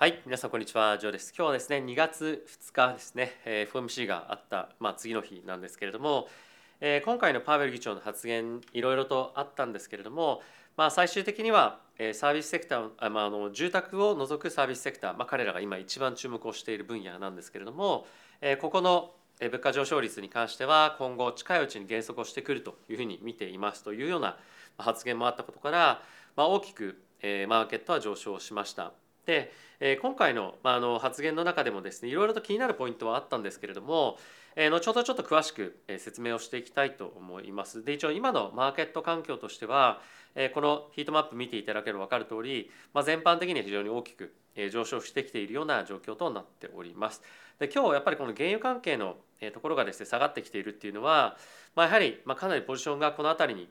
はい、皆さんこんにちは、ジョーです。今日はですね、2月2日ですね、え FOMC があった、まあ、次の日なんですけれども、えー今回のパウエル議長の発言、いろいろとあったんですけれども、まあ、最終的には、えサービスセクター、あまあ、の住宅を除くサービスセクター、まあ、彼らが今一番注目をしている分野なんですけれども、えここの物価上昇率に関しては今後近いうちに減速をしてくるというふうに見ていますというような発言もあったことから、ま、大きくえマーケットは上昇しました。で、えー今回の,、まあ、あの発言の中でもですねいろいろと気になるポイントはあったんですけれども、えー後ほどちょっと詳しく説明をしていきたいと思います。で一応今のマーケット環境としては、えーこのヒートマップ見ていただければ分かる通り、まあ、全般的には非常に大きく上昇してきているような状況となっております。で今日やっぱりこの原油関係のところがですね下がってきているっていうのは、まあ、やはりまあかなりポジションがこの辺りに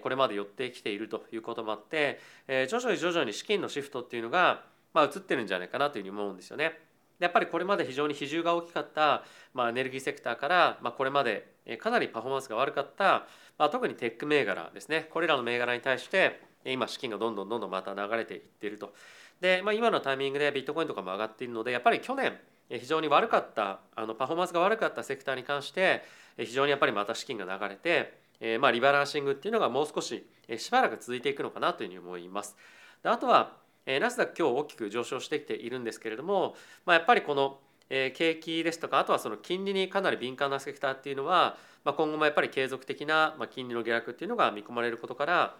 これまで寄ってきているということもあって、徐々に徐々に資金のシフトっていうのが、まあ、移ってるんじゃないかなというふうに思うんですよね。やっぱりこれまで非常に比重が大きかった、まあ、エネルギーセクターから、まあ、これまでかなりパフォーマンスが悪かった、まあ、特にテック銘柄ですねこれらの銘柄に対して今資金がどんどんどんどんまた流れていっていると。で、まあ、今のタイミングでビットコインとかも上がっているのでやっぱり去年非常に悪かったあのパフォーマンスが悪かったセクターに関して非常にやっぱりまた資金が流れてえまあリバランシングっていうのがもう少ししばらく続いていくのかなというふうに思います。であとはえーナスダック今日大きく上昇してきているんですけれども、まあ、やっぱりこのえー景気ですとかあとはその金利にかなり敏感なセクターっていうのは、まあ、今後もやっぱり継続的なまあ金利の下落っていうのが見込まれることから、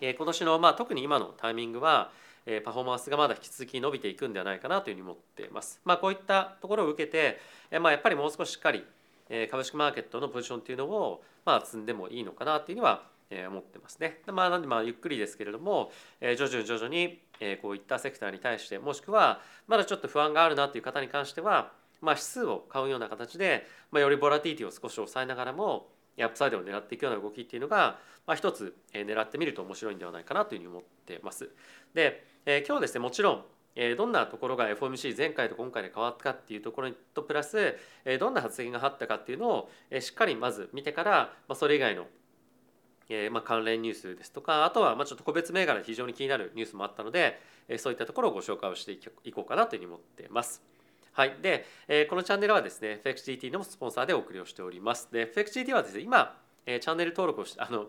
えー今年のまあ特に今のタイミングはえーパフォーマンスがまだ引き続き伸びていくんではないかなというふうに思っています。まあ、こういったところを受けて、えーまあ、やっぱりもう少ししっかりえー株式マーケットのポジションっていうのをまあ積んでもいいのかなっていうには思ってますね。まあなんでまあゆっくりですけれども、徐々に徐々にこういったセクターに対してもしくはまだちょっと不安があるなという方に関しては、まあ、指数を買うような形で、まあ、よりボラティティを少し抑えながらもアップサイドを狙っていくような動きっていうのが、まあ、一つ狙ってみると面白いんではないかなというふうに思ってます。で、今日ですねもちろんどんなところが FOMC 前回と今回で変わったかっていうところとプラスどんな発言があったかっていうのをしっかりまず見てから、それ以外のえーまあ関連ニュースですとかあとはまあちょっと個別銘柄で非常に気になるニュースもあったのでえーそういったところをご紹介をしていこうかなというふうに思っています。はい、で、えーこのチャンネルはですね FXGT のスポンサーでお送りをしております。で FXGT はですね今、えーチャンネル登録をしてあの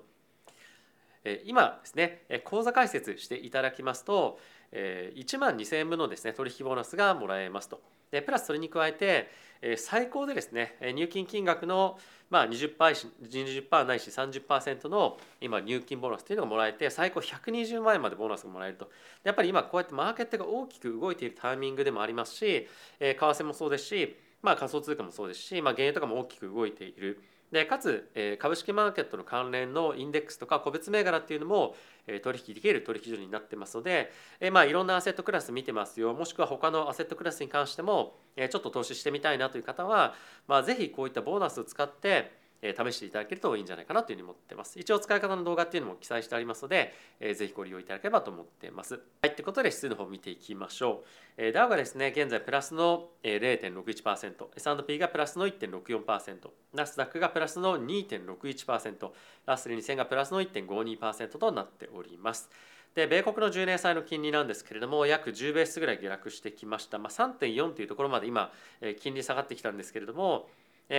えー今ですねえー口座開設していただきますとえー1万2000円分のですね取引ボーナスがもらえますと。でプラスそれに加えて最高でですね入金金額のまあ20%ないし20%ないし30%の今入金ボーナスというのがもらえて最高120万円までボーナスがもらえると。やっぱり今こうやってマーケットが大きく動いているタイミングでもありますし、為替もそうですし、まあ、仮想通貨もそうですし、まあ、原油とかも大きく動いている。でかつ、え株式マーケットの関連のインデックスとか個別銘柄っていうのも、え取引できる取引所になってますので、えまあ、いろんなアセットクラス見てますよ。もしくは他のアセットクラスに関しても、えちょっと投資してみたいなという方は、まあ、ぜひこういったボーナスを使って試していただけるといいんじゃないかなというふうに思ってます。一応使い方の動画っていうのも記載してありますので、えーぜひご利用いただければと思っています。はい、ということで指数の方を見ていきましょう。えー、ダウがですね、現在プラスの0.61%、S&P がプラスの1.64%、ナスダックがプラスの2.61%、ラッセル2000がプラスの1.52%となっております。で米国の10年債の金利なんですけれども約10ベースぐらい下落してきました、まあ、3.4というところまで今、金利下がってきたんですけれども、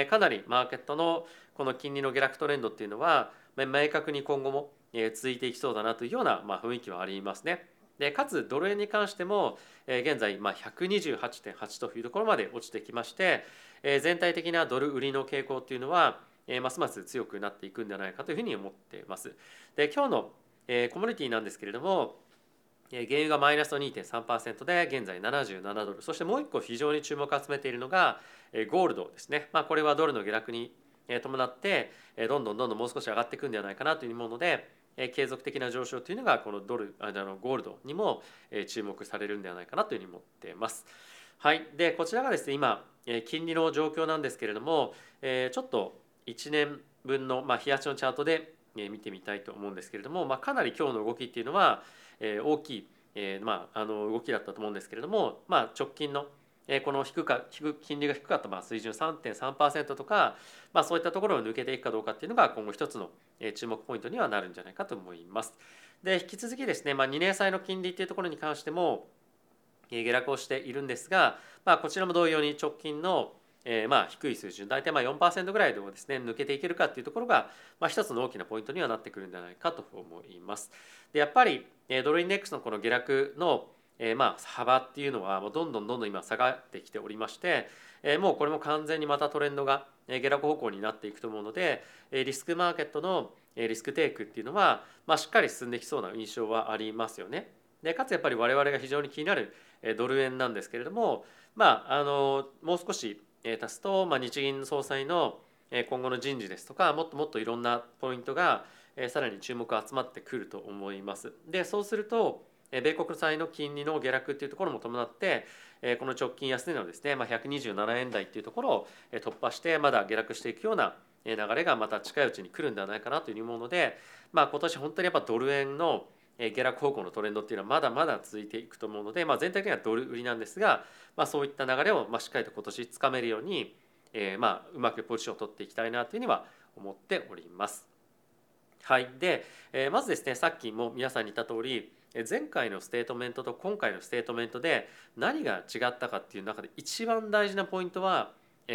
かなりマーケットのこの金利の下落トレンドっていうのは明確に今後も続いていきそうだなというようなまあ雰囲気はありますね。でかつドル円に関してもえ現在ま128.8というところまで落ちてきましてえ全体的なドル売りの傾向っていうのはえますます強くなっていくんではないかというふうに思っています。で今日のえコモディティなんですけれども原油がマイナスの2.3%で現在77ドルそしてもう一個非常に注目を集めているのがゴールドですね、まあ、これはドルの下落に伴ってどんどんどんどんもう少し上がっていくんではないかなというふうに思うので継続的な上昇というのがこのドルあのゴールドにも注目されるんではないかなというふうに思っています。はい、でこちらがですね今金利の状況なんですけれども、ちょっと1年分の、まあ、日足のチャートで見てみたいと思うんですけれども、まあ、かなり今日の動きっていうのは大きい、まあ、あの動きだったと思うんですけれども、まあ、直近のこの低か低金利が低かったまあ水準3.3%とか、まあ、そういったところを抜けていくかどうかっていうのが今後一つの注目ポイントにはなるんじゃないかと思います。で引き続きですね、まあ、2年債の金利っていうところに関しても下落をしているんですが、まあ、こちらも同様に直近のえー、まあ低い水準大体まあ4%ぐらいでもですね抜けていけるかっていうところが、まあ、一つの大きなポイントにはなってくるんじゃないかと思います。でやっぱりドルインデックスのこの下落のえー、まあ幅っていうのはもうどんどんどんどん今下がってきておりまして、えー、もうこれも完全にまたトレンドが下落方向になっていくと思うのでリスクマーケットのリスクテイクっていうのは、まあ、しっかり進んできそうな印象はありますよね。でかつやっぱり我々が非常に気になるドル円なんですけれども、まあ、あのもう少し足すと、まあ、日銀総裁の今後の人事ですとかもっともっといろんなポイントがさらに注目が集まってくると思います。でそうすると米国債の金利の下落っていうところも伴ってこの直近安値のですね、まあ、127円台っていうところを突破してまだ下落していくような流れがまた近いうちに来るんではないかなというふうに思うので、まあ、今年本当にやっぱドル円の下落方向のトレンドっていうのはまだまだ続いていくと思うので、まあ、全体的にはドル売りなんですが、まあ、そういった流れをまあしっかりと今年つかめるように、えー、まあうまくポジションを取っていきたいなというふうには思っております。はい、で、えー、まずですねさっきも皆さんに言った通り前回のステートメントと今回のステートメントで何が違ったかっていう中で一番大事なポイントは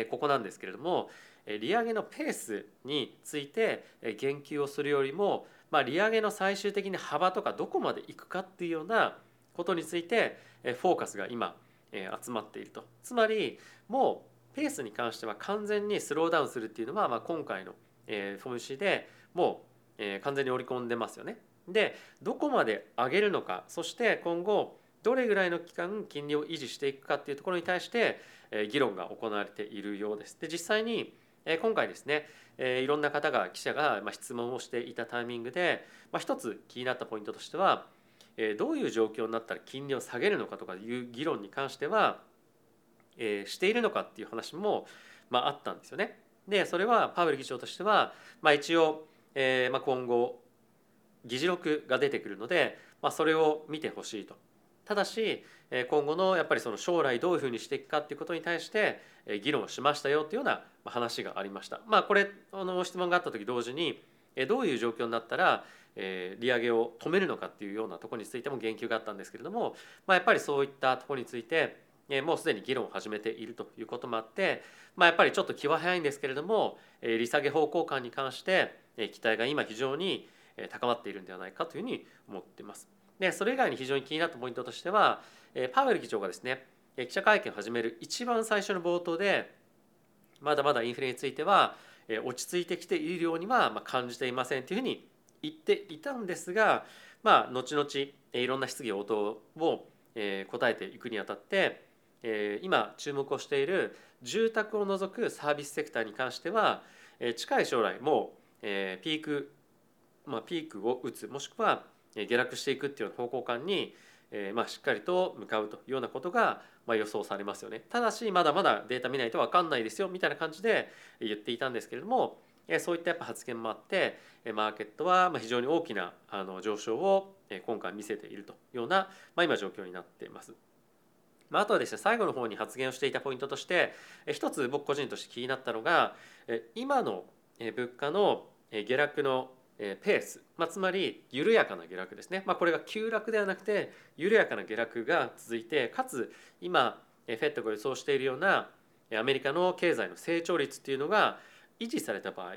ここなんですけれども利上げのペースについて言及をするよりもまあ、利上げの最終的に幅とかどこまでいくかっていうようなことについてフォーカスが今集まっているとつまりもうペースに関しては完全にスローダウンするっていうのは、まあ、今回の FOMC でもう完全に織り込んでますよね。でどこまで上げるのかそして今後どれぐらいの期間金利を維持していくかっていうところに対して議論が行われているようです。で実際に今回ですねいろんな方が記者が質問をしていたタイミングで一つ気になったポイントとしてはどういう状況になったら金利を下げるのかとかいう議論に関してはしているのかっていう話もあったんですよね。でそれはパウエル議長としてはまあ一応今後議事録が出てくるのでまあそれを見てほしいと。ただし今後のやっぱりその将来どういうふうにしていくかっていうことに対して議論しましたよっていうような話がありました。まあこれの質問があった時同時にどういう状況になったら利上げを止めるのかっていうようなところについても言及があったんですけれども、まあ、やっぱりそういったところについてもうすでに議論を始めているということもあって、まあ、やっぱりちょっと気は早いんですけれども利下げ方向感に関して期待が今非常に高まっているんではないかというふうに思っています。でそれ以外に非常に気になったポイントとしてはパウエル議長がですね記者会見を始める一番最初の冒頭でまだまだインフレについては落ち着いてきているようには感じていませんというふうに言っていたんですが、まあ、後々いろんな質疑応答を答えていくにあたって今注目をしている住宅を除くサービスセクターに関しては近い将来もうピーク、まあ、ピークを打つもしくは下落していくっていうような方向感にえまあ、しっかりと向かうというようなことがまあ予想されますよね。ただしまだまだデータ見ないと分かんないですよみたいな感じで言っていたんですけれどもそういったやっぱ発言もあってマーケットは非常に大きなあの上昇を今回見せているというような、まあ、今状況になっています。まあ、あとはですね最後の方に発言をしていたポイントとして一つ僕個人として気になったのが今の物価の下落のペース、まあ、つまり緩やかな下落ですね、まあ、これが急落ではなくて緩やかな下落が続いてかつ今フェットが予想しているようなアメリカの経済の成長率っていうのが維持された場合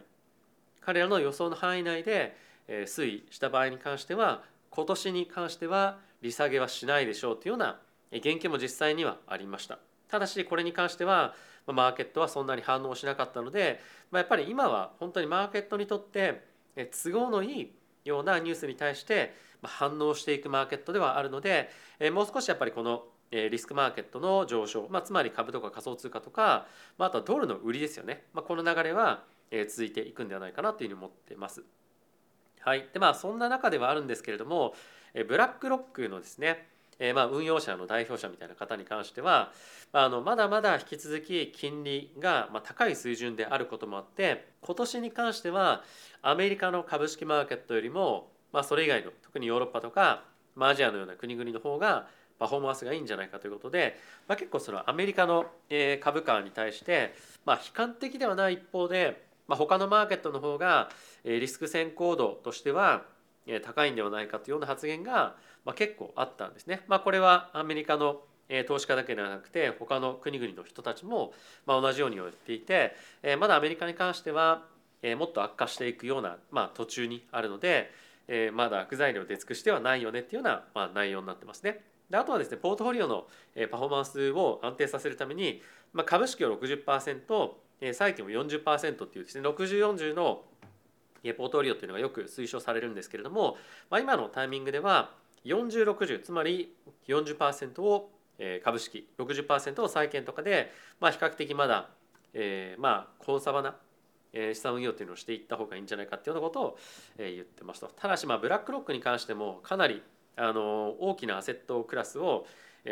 彼らの予想の範囲内で推移した場合に関しては今年に関しては利下げはしないでしょうというような言及も実際にはありました。ただしこれに関してはマーケットはそんなに反応しなかったので、まあ、やっぱり今は本当にマーケットにとって都合のいいようなニュースに対して反応していくマーケットではあるのでもう少しやっぱりこのリスクマーケットの上昇、まあ、つまり株とか仮想通貨とか、まあ、あとはドルの売りですよね、まあ、この流れは続いていくんではないかなというふうに思ってます。はいでまあ、そんな中ではあるんですけれどもブラックロックのですねえー、まあ運用者の代表者みたいな方に関してはあのまだまだ引き続き金利がまあ高い水準であることもあって今年に関してはアメリカの株式マーケットよりも、まあ、それ以外の特にヨーロッパとか、アジアのような国々の方がパフォーマンスがいいんじゃないかということで、まあ、結構そのアメリカの株価に対して、まあ、悲観的ではない一方で、まあ、他のマーケットの方がリスク先行度としては高いんではないかというような発言が、結構あったんですね。まあ、これはアメリカの投資家だけではなくて他の国々の人たちも同じように言っていてまだアメリカに関してはもっと悪化していくような途中にあるのでまだ悪材料出尽くしてはないよねっていうような内容になってますね。であとはですねポートフォリオのパフォーマンスを安定させるために、株式を60%債券を40%っていうですね6040のポートフォリオっていうのがよく推奨されるんですけれども、まあ、今のタイミングでは4060つまり40%を株式60%を債券とかで、まあ、比較的まだ、えー、まあコンサバな資産運用っていうのをしていった方がいいんじゃないかっていうようなことを言ってますとただしまあブラックロックに関してもかなりあの大きなアセットクラスを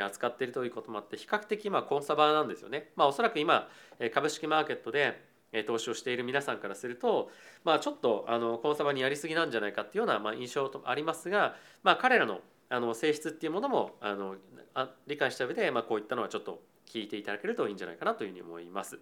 扱っているということもあって比較的まあコンサバなんですよね。まあ、おそらく今株式マーケットで投資をしている皆さんからすると、まあ、ちょっとあのコンサバにやりすぎなんじゃないかっていうようなまあ印象とありますが、まあ、彼らのあの性質っていうものもあのあ理解した上で、まあ、こういったのはちょっと聞いていただけるといいんじゃないかなというふうに思います。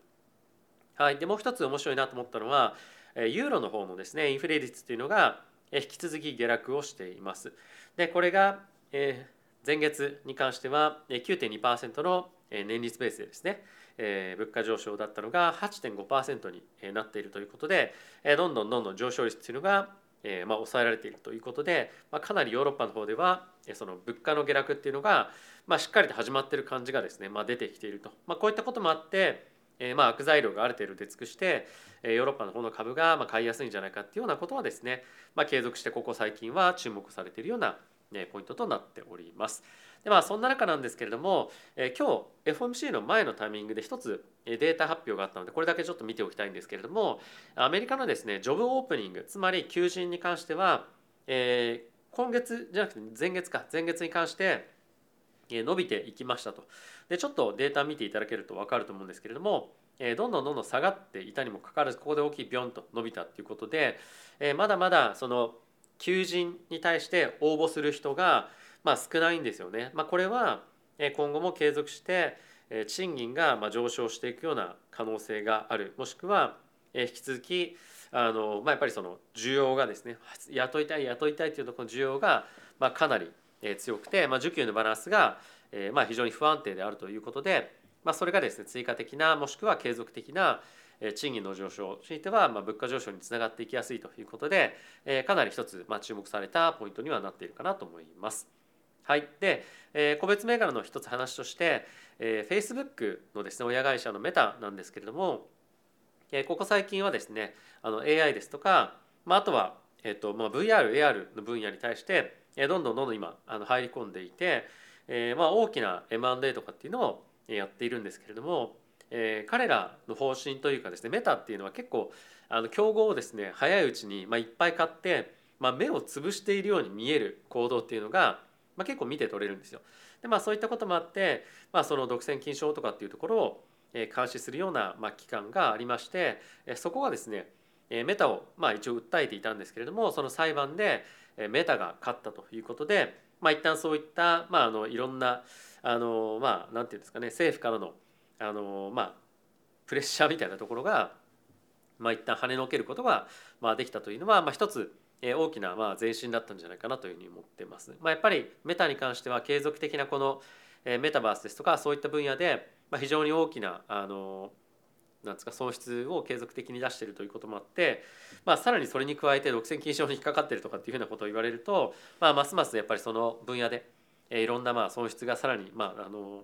はい、でもう一つ面白いなと思ったのはユーロの方のですねインフレ率というのが引き続き下落をしています。でこれが前月に関しては9.2%の年率ベースでですね物価上昇だったのが8.5%になっているということでどんどんどんどん上昇率というのがま抑えられているということで、かなりヨーロッパの方ではその物価の下落っていうのが、ま、しっかりと始まってる感じがですね、ま、出てきていると、ま、こういったこともあってまあ悪材料がある程度出尽くしてヨーロッパの方の株がま買いやすいんじゃないかっていうようなことはですね、まあ、継続してここ最近は注目されているようなポイントとなっております。でまあそんな中なんですけれども、え今日 FOMC の前のタイミングで一つデータ発表があったのでこれだけちょっと見ておきたいんですけれどもアメリカのですねジョブオープニングつまり求人に関しては、えー、今月じゃなくて前月か前月に関して伸びていきましたとでちょっとデータ見ていただけると分かると思うんですけれどもどんどんどんどん下がっていたにもかかわらずここで大きいビョンと伸びたっていうことでまだまだその求人に対して応募する人がまあ少ないんですよね。まあ、これは今後も継続して賃金が上昇していくような可能性があるもしくは引き続きあの、まあ、やっぱりその需要がですね雇いたい雇いたいというところの需要がまあかなり強くて、まあ、需給のバランスがまあ非常に不安定であるということで、まあ、それがですね追加的なもしくは継続的な賃金の上昇についてはまあ物価上昇につながっていきやすいということでかなり一つまあ注目されたポイントにはなっているかなと思います。はい、で、えー、個別銘柄の一つ話として、えー、Facebook のですね親会社のメタなんですけれども、え、ここ最近はですねあの AI ですとか、まあ、あとは、えーとまあ、VR、AR の分野に対して、え、どんどんどんどん今あの入り込んでいて、えーまあ、大きな M&A とかっていうのをやっているんですけれども、えー、彼らの方針というかですねメタっていうのは結構あの競合をですね早いうちに、まあ、いっぱい買って、まあ、目を潰しているように見える行動っていうのがまあ、結構見て取れるんですよ。でまあそういったこともあって、まあ、その独占禁止法とかっていうところを監視するようなまあ機関がありましてそこがですねメタをまあ一応訴えていたんですけれどもその裁判でメタが勝ったということで、まあ、一旦そういったまああのいろんなあのまあなんていうんですかね政府からのあのまあプレッシャーみたいなところがまあ一旦跳ねのけることがまあできたというのはまあ一つ大きなまあ前進だったんじゃないかなというふうに思ってます。まあ、やっぱりメタに関しては継続的なこのメタバースですとかそういった分野で非常に大きなあのなんですか損失を継続的に出しているということもあって、まあ、さらにそれに加えて独占禁止法に引っかかっているとかっていうふうなことを言われると、まあ、ますますやっぱりその分野でいろんなまあ損失がさらにまああの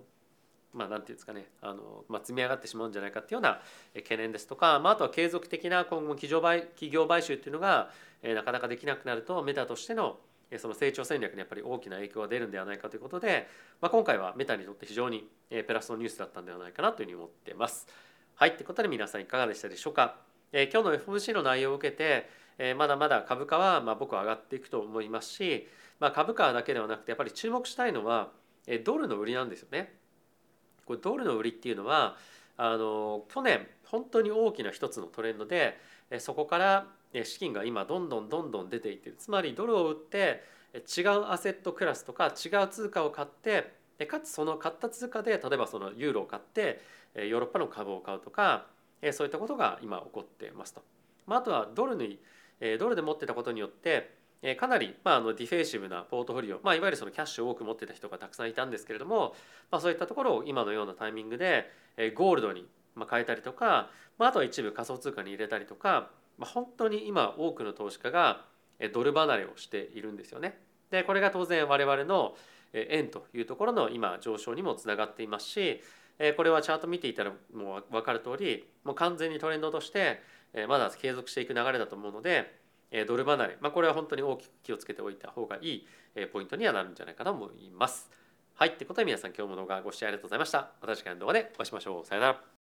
まあ、なんていうんですかねあの、まあ、積み上がってしまうんじゃないかっていうような懸念ですとか、まあ、あとは継続的な今後企業買企業買収っていうのがなかなかできなくなるとメタとしてのその成長戦略にやっぱり大きな影響が出るんではないかということで、まあ、今回はメタにとって非常にプラスのニュースだったんではないかなというふうに思ってます。はい、ということで皆さんいかがでしたでしょうか。え今日の FOMC の内容を受けて、えまだまだ株価はまあ僕は上がっていくと思いますし、まあ、株価だけではなくてやっぱり注目したいのはドルの売りなんですよね。これドルの売りっていうのはあの去年本当に大きな一つのトレンドでそこから資金が今どんどんどんどん出ていってつまりドルを売って違うアセットクラスとか違う通貨を買ってかつその買った通貨で例えばそのユーロを買ってヨーロッパの株を買うとかそういったことが今起こってますと。まあ、あとはドルにドルで持ってたことによってかなり、まあ、あのディフェーシブなポートフォリオ、まあ、いわゆるそのキャッシュを多く持ってた人がたくさんいたんですけれども、まあ、そういったところを今のようなタイミングで、ゴールドに変えたりとか、まあ、あとは一部仮想通貨に入れたりとか、まあ、本当に今多くの投資家がドル離れをしているんですよね。でこれが当然我々の円というところの今上昇にもつながっていますしこれはチャート見ていたらもう分かる通りもう完全にトレンドとしてまだ継続していく流れだと思うのでドル離れ、まあ、これは本当に大きく気をつけておいた方がいいポイントにはなるんじゃないかと思います。はい、ってことで皆さん今日も動画ご視聴ありがとうございました。また次回の動画でお会いしましょう。さよなら。